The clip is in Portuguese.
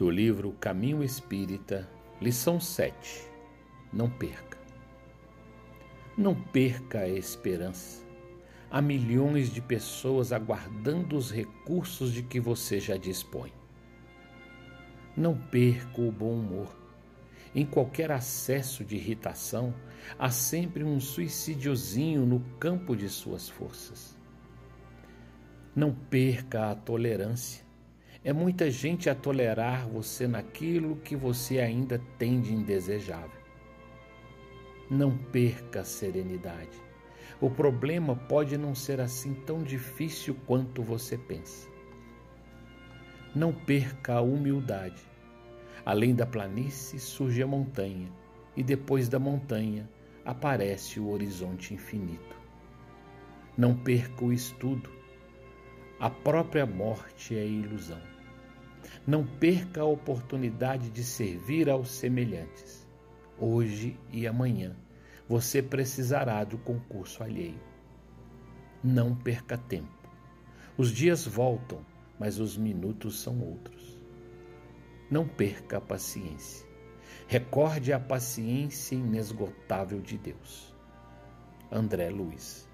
do livro Caminho Espírita, lição 7. Não perca. Não perca a esperança. Há milhões de pessoas aguardando os recursos de que você já dispõe. Não perca o bom humor. Em qualquer acesso de irritação, há sempre um suicidiozinho no campo de suas forças. Não perca a tolerância. É muita gente a tolerar você naquilo que você ainda tem de indesejável. Não perca a serenidade. O problema pode não ser assim tão difícil quanto você pensa. Não perca a humildade. Além da planície surge a montanha, e depois da montanha aparece o horizonte infinito. Não perca o estudo. A própria morte é ilusão. Não perca a oportunidade de servir aos semelhantes. Hoje e amanhã você precisará do concurso alheio. Não perca tempo. Os dias voltam, mas os minutos são outros. Não perca a paciência. Recorde a paciência inesgotável de Deus. André Luiz